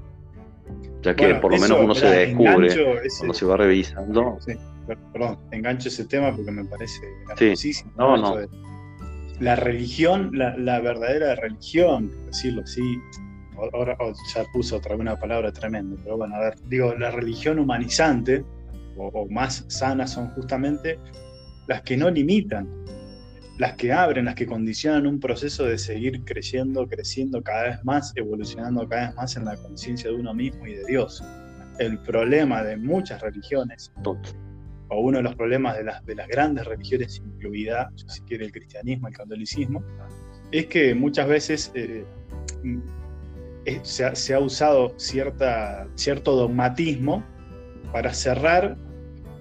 Ya que por lo menos uno se descubre cuando se va revisando. Sí, perdón, engancho ese tema porque me parece sí. No, no la religión, la, verdadera religión, decirlo así, ahora ya puso otra una palabra tremenda, pero bueno, a ver, digo, la religión humanizante o, más sana son justamente las que no limitan, las que abren, las que condicionan un proceso de seguir creciendo, creciendo cada vez más, evolucionando cada vez más en la conciencia de uno mismo y de Dios. El problema de muchas religiones o uno de los problemas de las, de las grandes religiones, incluida, si quiere, el cristianismo, el catolicismo, es que muchas veces eh, se, ha, usado cierto dogmatismo para cerrar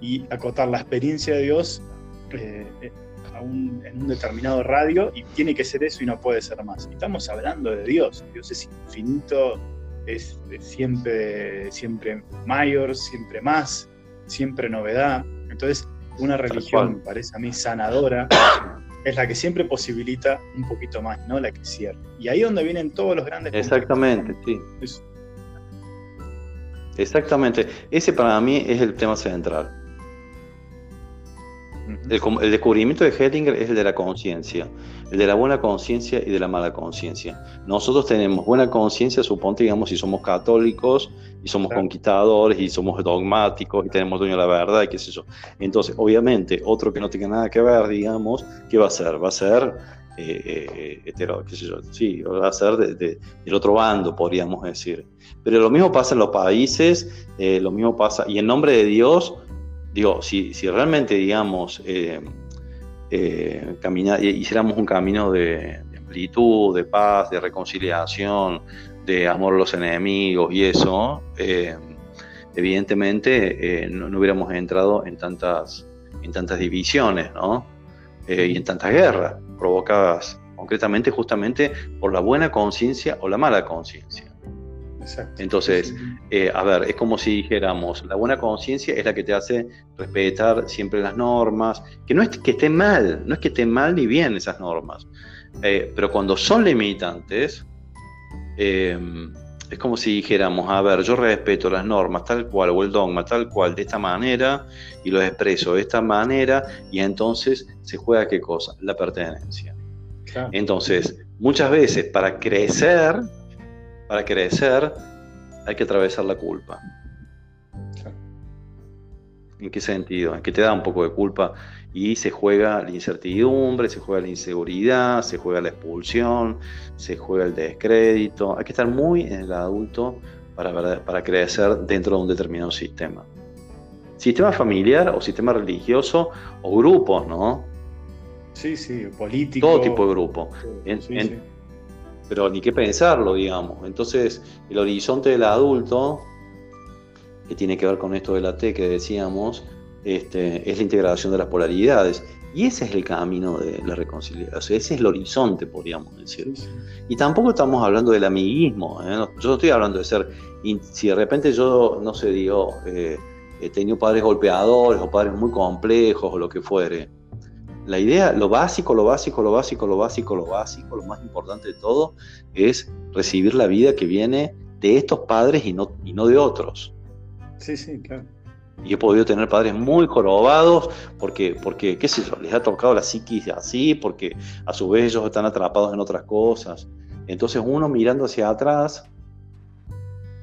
y acotar la experiencia de Dios eh, en un determinado radio y tiene que ser eso y no puede ser más. Estamos hablando de Dios, Dios es infinito, es, es siempre, siempre mayor, siempre más, siempre novedad. Entonces, una religión, me parece a mí, sanadora, es la que siempre posibilita un poquito más, no la que cierra. Y ahí es donde vienen todos los grandes. Exactamente, sí. Exactamente. Ese para mí es el tema central. El, descubrimiento de Hellinger es el de la conciencia, el de la buena conciencia y de la mala conciencia. Nosotros tenemos buena conciencia, suponte, digamos, si somos católicos y somos conquistadores y somos dogmáticos y tenemos dueño de la verdad y qué sé yo. Entonces, obviamente, otro que no tenga nada que ver, digamos, ¿qué va a ser? Va a ser eh, eh hetero, qué sé yo, sí, va a ser de, del otro bando, podríamos decir. Pero lo mismo pasa en los países, eh, lo mismo pasa, y en nombre de Dios, digo, si, si realmente, digamos, eh, eh, hiciéramos un camino de, amplitud, de paz, de reconciliación, de amor a los enemigos y eso, eh, evidentemente no, hubiéramos entrado en tantas, en tantas divisiones, ¿no? y en tantas guerras provocadas concretamente justamente por la buena conciencia o la mala conciencia. Entonces, eh, a ver, es como si dijéramos, la buena conciencia es la que te hace respetar siempre las normas, que no es que esté mal, no es que esté mal ni bien esas normas, eh, pero cuando son limitantes, em, es como si dijéramos, a ver, yo respeto las normas tal cual, o el dogma tal cual, de esta manera, y lo expreso de esta manera, y entonces se juega qué cosa? La pertenencia. Entonces, muchas veces para crecer, para crecer hay que atravesar la culpa. ¿En qué sentido? En que te da un poco de culpa y se juega la incertidumbre, se juega la inseguridad, se juega la expulsión, se juega el descrédito. Hay que estar muy en el adulto para, para crecer dentro de un determinado sistema. Sistema familiar o sistema religioso o grupos, ¿no? Sí, sí, político. Todo tipo de grupo. Pero ni qué pensarlo, digamos. Entonces, el horizonte del adulto, que tiene que ver con esto de la T que decíamos, este, es la integración de las polaridades. Y ese es el camino de la reconciliación, ese es el horizonte, podríamos decir. Y tampoco estamos hablando del amiguismo, ¿eh? yo no estoy hablando de ser, si de repente yo, no sé, digo, eh, he tenido padres golpeadores o padres muy complejos o lo que fuere, la idea, lo básico, lo básico, lo básico, lo básico, lo básico, lo más importante de todo es recibir la vida que viene de estos padres y no, y no de otros. Sí, sí, claro. Y he podido tener padres muy jorobados porque, porque, qué sé yo, les ha tocado la psiquis así, porque a su vez ellos están atrapados en otras cosas. Entonces uno mirando hacia atrás,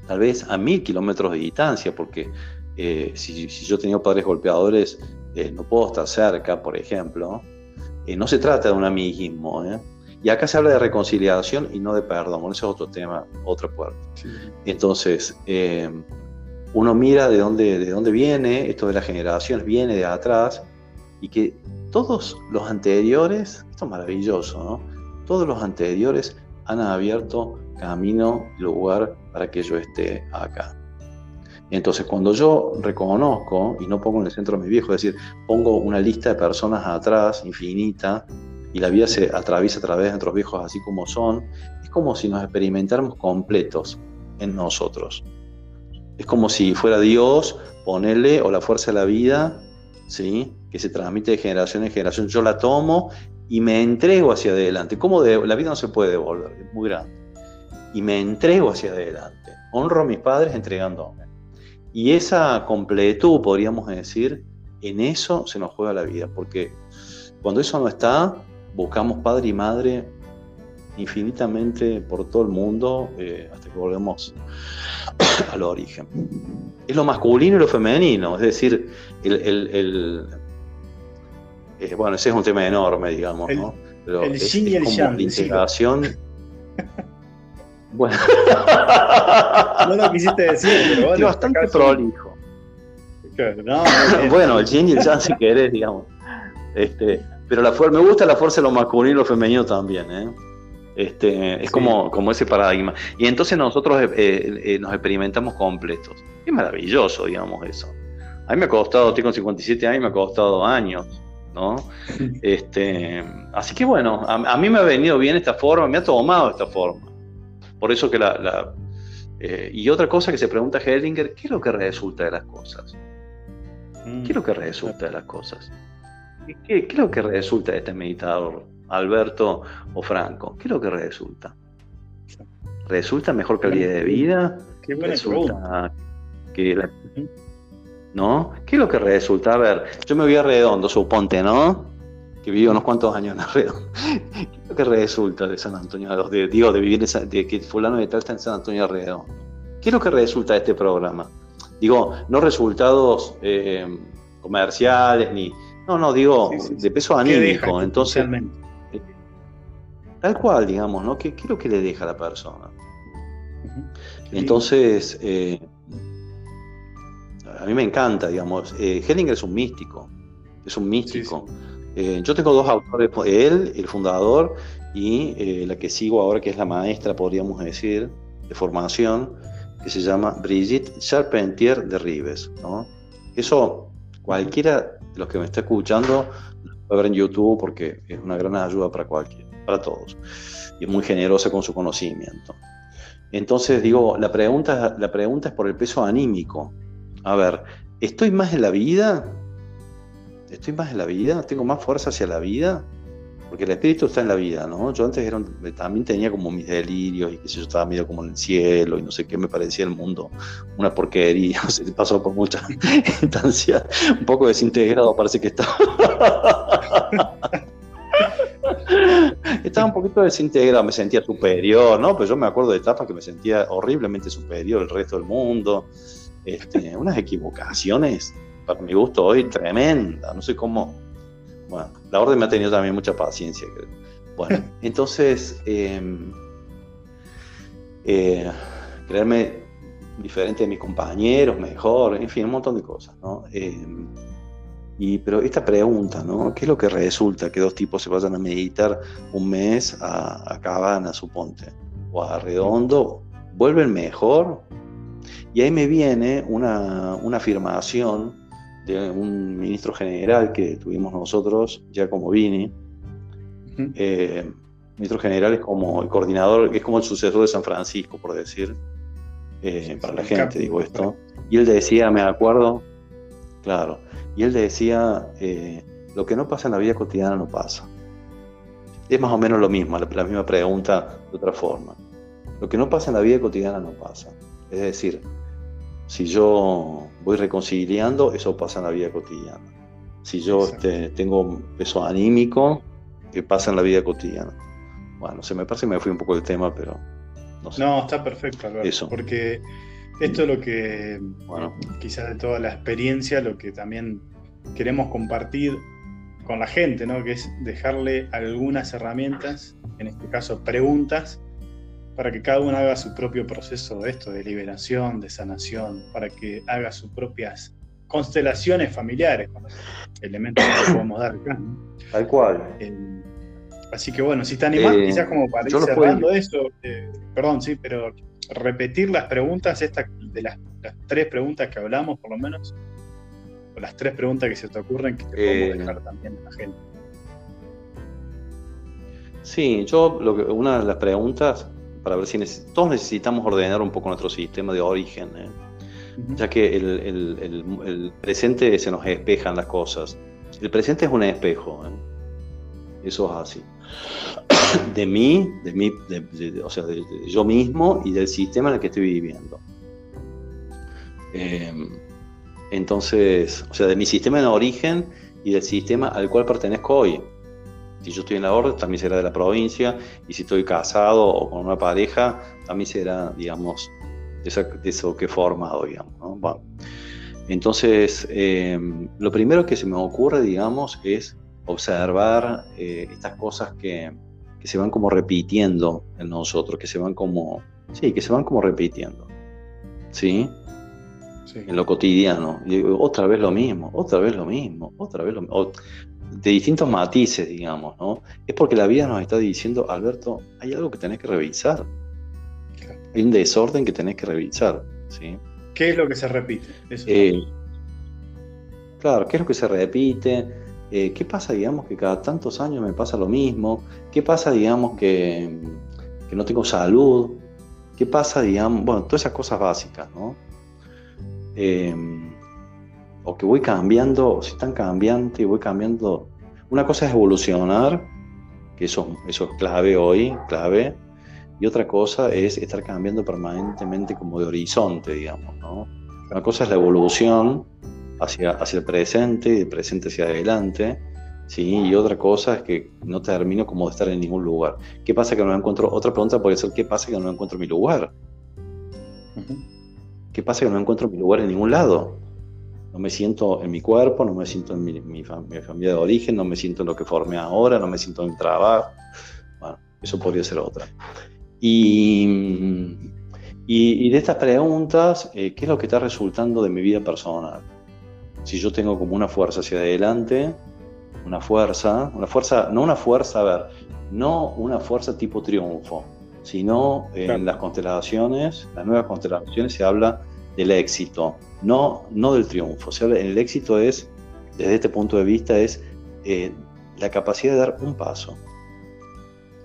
tal vez a mil kilómetros de distancia, porque eh, si, si, yo he tenido padres golpeadores eh, no puedo estar cerca, por ejemplo, eh, no se trata de un amiguismo. ¿eh? Y acá se habla de reconciliación y no de perdón, ese es otro tema, otra puerta. Entonces, uno mira de dónde, de dónde viene, esto de las generaciones viene de atrás, y que todos los anteriores, esto es maravilloso, ¿no? Todos los anteriores han abierto camino, lugar para que yo esté acá. Entonces, cuando yo reconozco y no pongo en el centro a mi viejo, es decir, pongo una lista de personas atrás, infinita, y la vida se atraviesa a través de nuestros viejos así como son, es como si nos experimentáramos completos en nosotros. Es como si fuera Dios, ponerle, o la fuerza de la vida, ¿sí? que se transmite de generación en generación. Yo la tomo y me entrego hacia adelante. ¿Cómo la vida no se puede devolver, es muy grande. Y me entrego hacia adelante. Honro a mis padres entregándome. Y esa completud, podríamos decir, en eso se nos juega la vida, porque cuando eso no está, buscamos padre y madre infinitamente por todo el mundo eh, hasta que volvemos *coughs* al origen. Es lo masculino y lo femenino, es decir, el, eh, bueno, ese es un tema enorme, digamos, ¿no? Pero el es, y el como la integración. Bueno. *laughs* no lo quisiste decir, pero bueno. bastante prolijo. bueno, el yin y el yang si querés, digamos. Este, pero la me gusta la fuerza de lo masculino y lo femenino también, ¿eh? Este, es como, como ese paradigma. Y entonces nosotros eh, eh, eh, nos experimentamos completos. Es maravilloso, digamos, eso. A mí me ha costado, estoy con 57 años, me ha costado años, ¿no? *laughs* Este, así que bueno, a mí me ha venido bien esta forma, me ha tomado esta forma. Por eso que la... Eh, y otra cosa que se pregunta Hellinger, ¿qué es lo que resulta de las cosas? ¿Qué es lo que resulta de las cosas? ¿Qué, es lo que resulta de este meditador, Alberto o Franco? ¿Qué es lo que resulta? ¿Resulta mejor calidad de vida? Qué ¿Resulta que ¿No? ¿Qué es lo que resulta? A ver, yo me voy a redondo, suponte, ¿no? Que vivió unos cuantos años en. ¿Qué es lo que resulta de San Antonio de, digo, de vivir en de que fulano de tal está en San Antonio Arredondo? ¿Qué es lo que resulta de este programa? Digo, no resultados eh, comerciales ni. No, no, digo, de peso anímico. Entonces. Eh, tal cual, digamos, ¿no? ¿Qué, es lo que le deja a la persona? Entonces, eh, a mí me encanta, digamos. Hellinger es un místico. Es un místico. Eh, yo tengo dos autores, él, el fundador, y eh, la que sigo ahora, que es la maestra, podríamos decir, de formación, que se llama Brigitte Charpentier de Rives. Eso, cualquiera de los que me está escuchando, lo puede ver en YouTube porque es una gran ayuda para cualquiera, para todos, y es muy generosa con su conocimiento. Entonces, digo, la pregunta, la pregunta es por el peso anímico. A ver, ¿estoy más en la vida estoy más en la vida, tengo más fuerza hacia la vida, porque el espíritu está en la vida, ¿no? Yo antes también tenía como mis delirios y que yo estaba medio como en el cielo y no sé qué me parecía el mundo, una porquería, *laughs* se pasó por muchas *laughs* instancias, un poco desintegrado parece que estaba. *laughs* estaba un poquito desintegrado, me sentía superior, ¿no? Pero yo me acuerdo de etapas que me sentía horriblemente superior al resto del mundo, este, unas equivocaciones para mi gusto hoy tremenda, no sé cómo. Bueno, la orden me ha tenido también mucha paciencia. Bueno, *laughs* entonces, em, eh, creerme diferente de mis compañeros, mejor, en fin, un montón de cosas, ¿no? Em, y, pero esta pregunta, ¿no? ¿Qué es lo que resulta que dos tipos se vayan a meditar un mes a, a Cabana, suponte, o a Redondo? ¿Vuelven mejor? Y ahí me viene una, afirmación de un ministro general que tuvimos nosotros, ya como Vini. Eh, ministro general es como el coordinador, es como el sucesor de San Francisco, por decir, eh, para la gente, digo esto. Y él decía, me acuerdo, claro, y él decía, eh, lo que no pasa en la vida cotidiana no pasa. Es más o menos lo mismo, la, misma pregunta de otra forma. Lo que no pasa en la vida cotidiana no pasa. Es decir, si yo voy reconciliando, eso pasa en la vida cotidiana. Si yo este, tengo un peso anímico, que pasa en la vida cotidiana. Bueno, se me parece que me fui un poco del tema, pero no sé. No, está perfecto, Alberto, eso. porque esto es lo que, bueno. quizás de toda la experiencia, lo que también queremos compartir con la gente, ¿no? que es dejarle algunas herramientas, en este caso preguntas, para que cada uno haga su propio proceso de esto, de liberación, de sanación, para que haga sus propias constelaciones familiares, con los elementos que *coughs* podemos dar acá. Tal cual. Eh, así que bueno, si está animado, eh, quizás como para ir cerrando eso, eh, perdón, sí, pero repetir las preguntas, estas de las, tres preguntas que hablamos, por lo menos, o las tres preguntas que se te ocurren que te podemos dejar también a la gente. Sí, yo lo que, una de las preguntas, para ver si todos necesitamos ordenar un poco nuestro sistema de origen, ¿eh? ya que el, el, presente se nos espejan las cosas. El presente es un espejo, ¿eh? eso es así *coughs* de mí, de mí o sea, de, yo mismo y del sistema en el que estoy viviendo. Em, entonces, o sea, de mi sistema de origen y del sistema al cual pertenezco hoy. Si yo estoy en la orden, también será de la provincia, y si estoy casado o con una pareja, también será, digamos, de, eso que he formado, digamos. entonces, em, lo primero que se me ocurre, digamos, es observar eh, estas cosas que, que se van como repitiendo en nosotros, que se van como, sí, que se van como repitiendo, ¿sí? En lo cotidiano. Y otra vez lo mismo, otra vez lo mismo, otra vez lo mismo. De distintos matices, digamos, ¿no? Es porque la vida nos está diciendo, Alberto, hay algo que tenés que revisar. Hay un desorden que tenés que revisar, ¿sí? ¿Qué es lo que se repite? Eh, claro, ¿qué es lo que se repite? Eh, ¿Qué pasa, digamos, que cada tantos años me pasa lo mismo? ¿Qué pasa, digamos, que, no tengo salud? ¿Qué pasa, digamos, bueno, todas esas cosas básicas, ¿no? Em, o que voy cambiando, si están cambiando y voy cambiando. Una cosa es evolucionar, que eso, eso es clave hoy, clave, y otra cosa es estar cambiando permanentemente como de horizonte, digamos, ¿no? Una cosa es la evolución, hacia, hacia el presente y del presente hacia adelante. ¿sí? Y otra cosa es que no termino como de estar en ningún lugar. ¿Qué pasa que no encuentro? Otra pregunta puede ser, ¿qué pasa que no encuentro mi lugar? ¿Qué pasa que no encuentro mi lugar en ningún lado? No me siento en mi cuerpo, no me siento en mi, familia de origen, no me siento en lo que formé ahora, no me siento en mi trabajo. Bueno, eso podría ser otra. Y, y, de estas preguntas, eh, ¿qué es lo que está resultando de mi vida personal? si yo tengo como una fuerza hacia adelante, una fuerza, una fuerza, no una fuerza, a ver, no una fuerza tipo triunfo, sino en las constelaciones, las nuevas constelaciones se habla del éxito, no, no del triunfo. Se el éxito es, desde este punto de vista, es eh, la capacidad de dar un paso.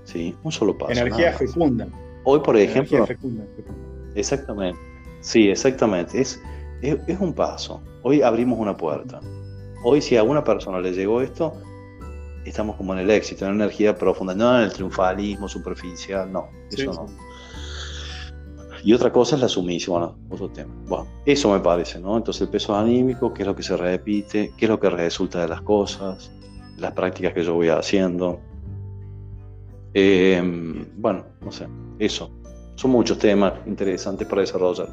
¿Sí? Un solo paso. Energía fecunda. Hoy, por ejemplo. Fecunda, Exactamente. Sí, exactamente. Es, es, un paso. Hoy abrimos una puerta. Hoy si a una persona le llegó esto, estamos como en el éxito, en la energía profunda, no en el triunfalismo superficial, no, eso no. Y otra cosa es la sumisión, bueno, otro tema. Bueno, eso me parece, ¿no? Entonces el peso anímico, qué es lo que se repite, qué es lo que resulta de las cosas, las prácticas que yo voy haciendo. Eh, bueno, no sé, eso. Son muchos temas interesantes para desarrollar.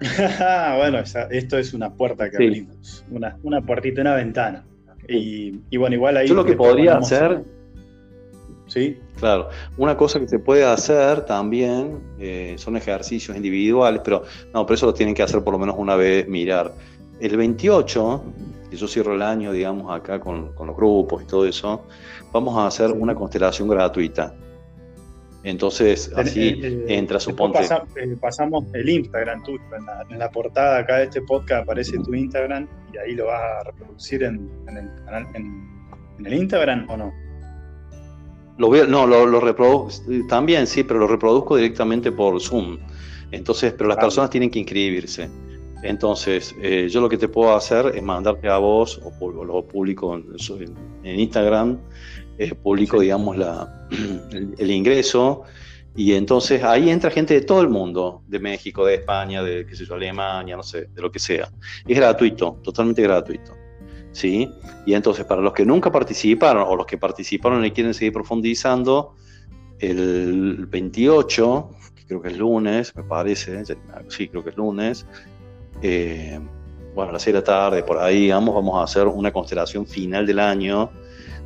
*laughs* bueno, esto es una puerta que abrimos, una, una puertita, una ventana. Y, y, bueno, igual ahí... Yo lo que podría hacer... Sí. Claro, una cosa que se puede hacer también eh, son ejercicios individuales, pero no, pero eso lo tienen que hacer por lo menos una vez, mirar. El 28, que yo cierro el año, digamos, acá con, con los grupos y todo eso, vamos a hacer una constelación gratuita. Entonces, así eh, eh, entra su ponte. pasamos el Instagram tuyo. En la, portada acá de este podcast aparece tu Instagram y ahí lo vas a reproducir en, el, en el Instagram o no? Lo no, lo, lo reproduzco, también sí, pero lo reproduzco directamente por Zoom. Entonces, pero las personas tienen que inscribirse. Entonces, eh, yo lo que te puedo hacer es mandarte a vos, o, lo publico en, Instagram, eh, publico, digamos, la, *clears throat* el, ingreso, y entonces ahí entra gente de todo el mundo, de México, de España, de, qué sé yo, Alemania, no sé, de lo que sea. Es gratuito, totalmente gratuito. ¿Sí? Y entonces, para los que nunca participaron o los que participaron y quieren seguir profundizando, el 28, que creo que es lunes, me parece, sí, creo que es lunes, eh, bueno, a las 6 de la tarde, por ahí, digamos, vamos a hacer una constelación final del año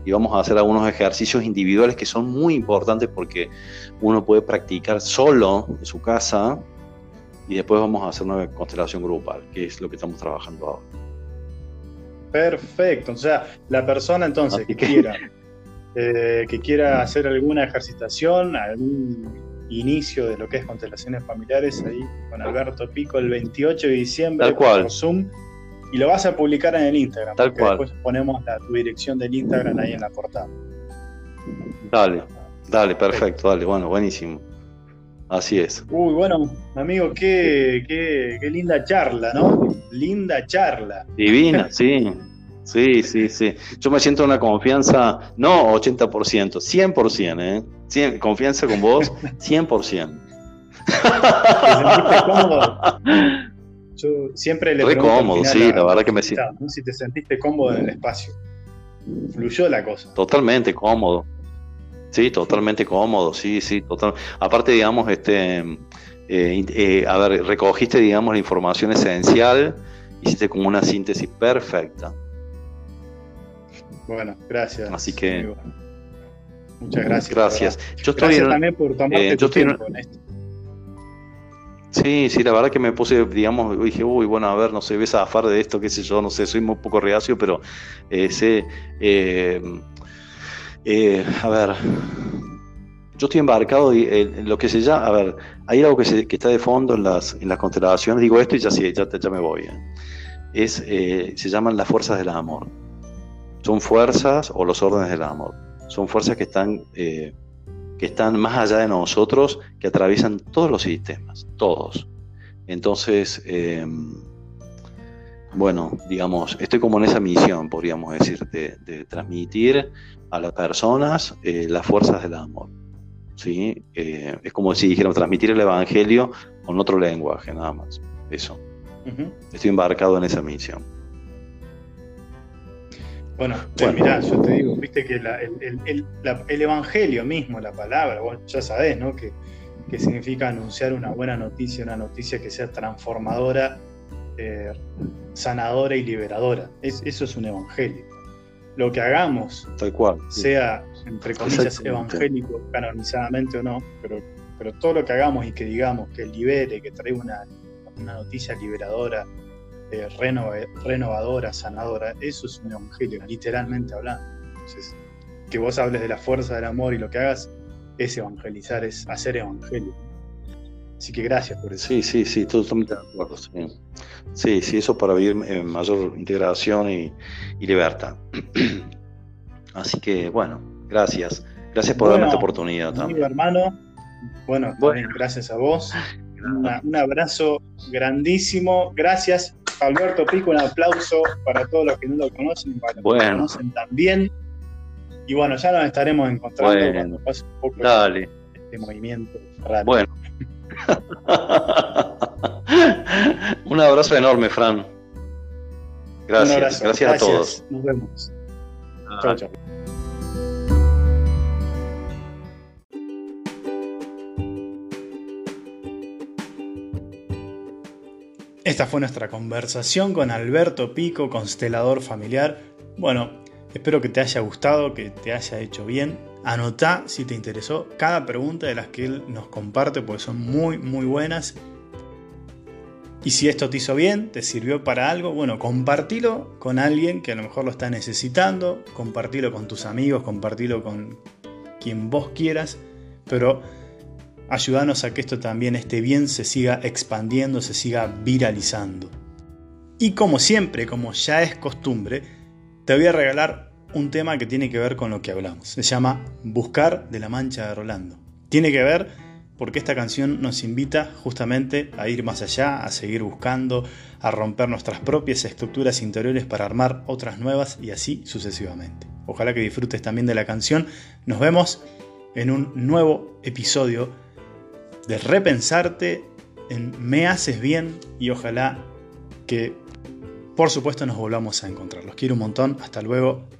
y vamos a hacer algunos ejercicios individuales que son muy importantes porque uno puede practicar solo en su casa y después vamos a hacer una constelación grupal, que es lo que estamos trabajando ahora. Perfecto. O sea, la persona entonces que quiera, eh, que quiera hacer alguna ejercitación, algún inicio de lo que es constelaciones familiares ahí con Alberto Pico el 28 de diciembre Tal cual. por Zoom y lo vas a publicar en el Instagram. Tal cual. Después ponemos la, tu dirección del Instagram ahí en la portada. Dale, dale, perfecto, dale, bueno, buenísimo. Así es. Uy, bueno, amigo, qué, qué, qué linda charla, ¿no? Linda charla. Divina, sí. Sí, sí, sí. Yo me siento una confianza, no 80%, 100%, ¿eh? 100, confianza con vos, *laughs* 100%. ¿Te sentiste cómodo? Yo siempre le Re cómodo, sí, la verdad que me siento. Si te sentiste cómodo en el espacio. Fluyó la cosa. Totalmente cómodo. Sí, totalmente cómodo, sí, sí, total. Aparte, digamos, este, eh, eh, a ver, recogiste, digamos, la información esencial, hiciste como una síntesis perfecta. Bueno, gracias. Así que. Muchas gracias. Gracias. Yo estoy gracias también por tomarte eh, tu tiempo en esto. Sí, sí, la verdad que me puse, digamos, dije, uy, bueno, a ver, no sé, ves a zafar de esto, qué sé yo, no sé, soy muy poco reacio, pero sé, eh, a ver, yo estoy embarcado en lo que se llama, a ver, hay algo que, está de fondo en las, en las constelaciones, digo esto y ya, sí, ya, ya me voy. ¿eh? Es, eh, se llaman las fuerzas del amor. Son fuerzas o los órdenes del amor. Son fuerzas que están, que están más allá de nosotros, que atraviesan todos los sistemas, todos. Entonces, bueno, digamos, estoy como en esa misión, podríamos decir, de transmitir a las personas eh, las fuerzas del amor. ¿sí? Eh, es como si dijéramos transmitir el Evangelio con otro lenguaje, nada más. Eso. Estoy embarcado en esa misión. Bueno, mirá, yo te digo, viste que el, Evangelio mismo, la palabra, vos ya sabés, ¿no? Que, significa anunciar una buena noticia, una noticia que sea transformadora, eh, sanadora y liberadora. eso es un Evangelio lo que hagamos, Tal cual, sea, entre comillas, evangélico, canonizadamente o no, pero, pero todo lo que hagamos y que digamos que libere, que traiga una, noticia liberadora, eh, renovadora, sanadora, eso es un evangelio, literalmente hablando. Entonces, que vos hables de la fuerza del amor y lo que hagas es evangelizar, es hacer evangelio. Así que gracias por eso. Sí, sí, sí, totalmente de acuerdo. Sí, sí, eso para vivir en mayor integración y, libertad. *clears throat* Así que, bueno, gracias. Gracias por darme esta oportunidad también. hermano, bueno, gracias a vos. un abrazo grandísimo. Gracias, Alberto Pico. Un aplauso para todos los que no lo conocen y para los que lo conocen también. Y bueno, ya nos estaremos encontrando cuando pase un poco este movimiento raro. Bueno. *laughs* Un abrazo enorme, Fran. Gracias, gracias, a todos. Nos vemos. Chao, chao. esta fue nuestra conversación con Alberto Pico, constelador familiar. Bueno, espero que te haya gustado, que te haya hecho bien. Anotá si te interesó cada pregunta de las que él nos comparte, porque son muy, muy buenas. Y si esto te hizo bien, te sirvió para algo, bueno, compartilo con alguien que a lo mejor lo está necesitando, compartilo con tus amigos, compartilo con quien vos quieras, pero ayúdanos a que esto también, este bien, se siga expandiendo, se siga viralizando. Y como siempre, como ya es costumbre, te voy a regalar un tema que tiene que ver con lo que hablamos. Se llama Buscar de la Mancha de Rolando. Tiene que ver porque esta canción nos invita justamente a ir más allá, a seguir buscando, a romper nuestras propias estructuras interiores para armar otras nuevas y así sucesivamente. Ojalá que disfrutes también de la canción. Nos vemos en un nuevo episodio de Repensarte en Me Haces Bien y ojalá que por supuesto nos volvamos a encontrar. Los quiero un montón. Hasta luego.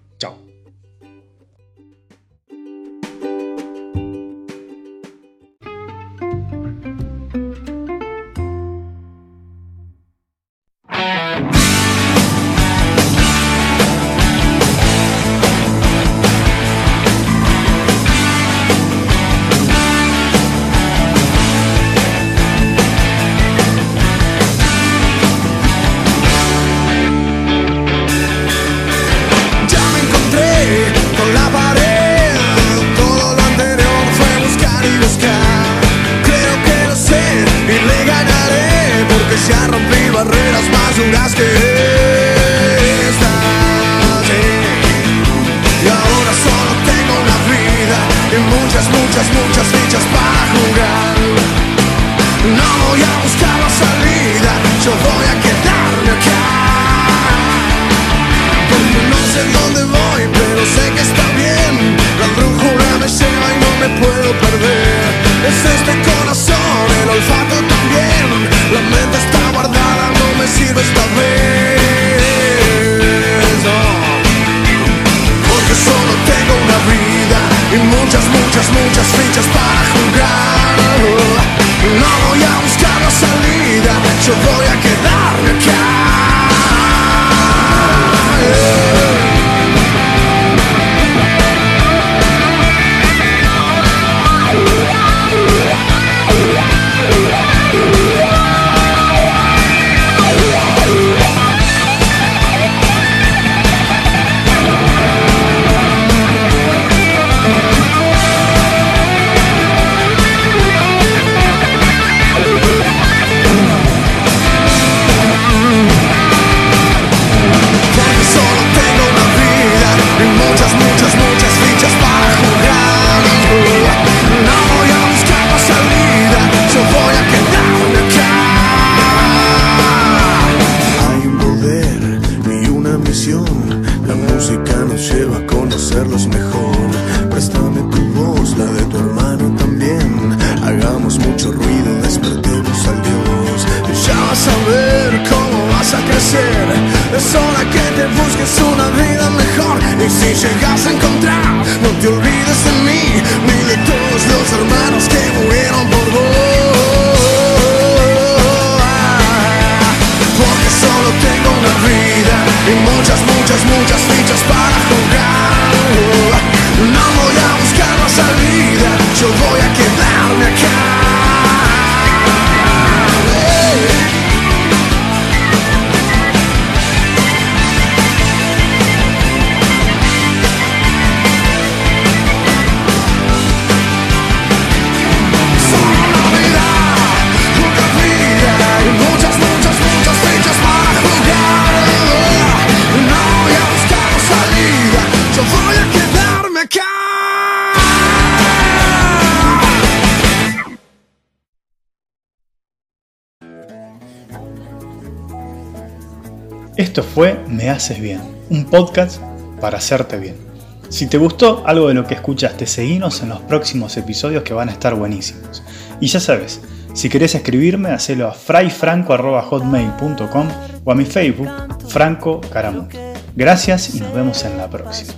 Haces Bien, un podcast para hacerte bien. Si te gustó algo de lo que escuchaste, seguinos en los próximos episodios que van a estar buenísimos. Y ya sabes, si querés escribirme, hacelo a frayfranco.hotmail.com o a mi Facebook, Franco Caramuy. Gracias y nos vemos en la próxima.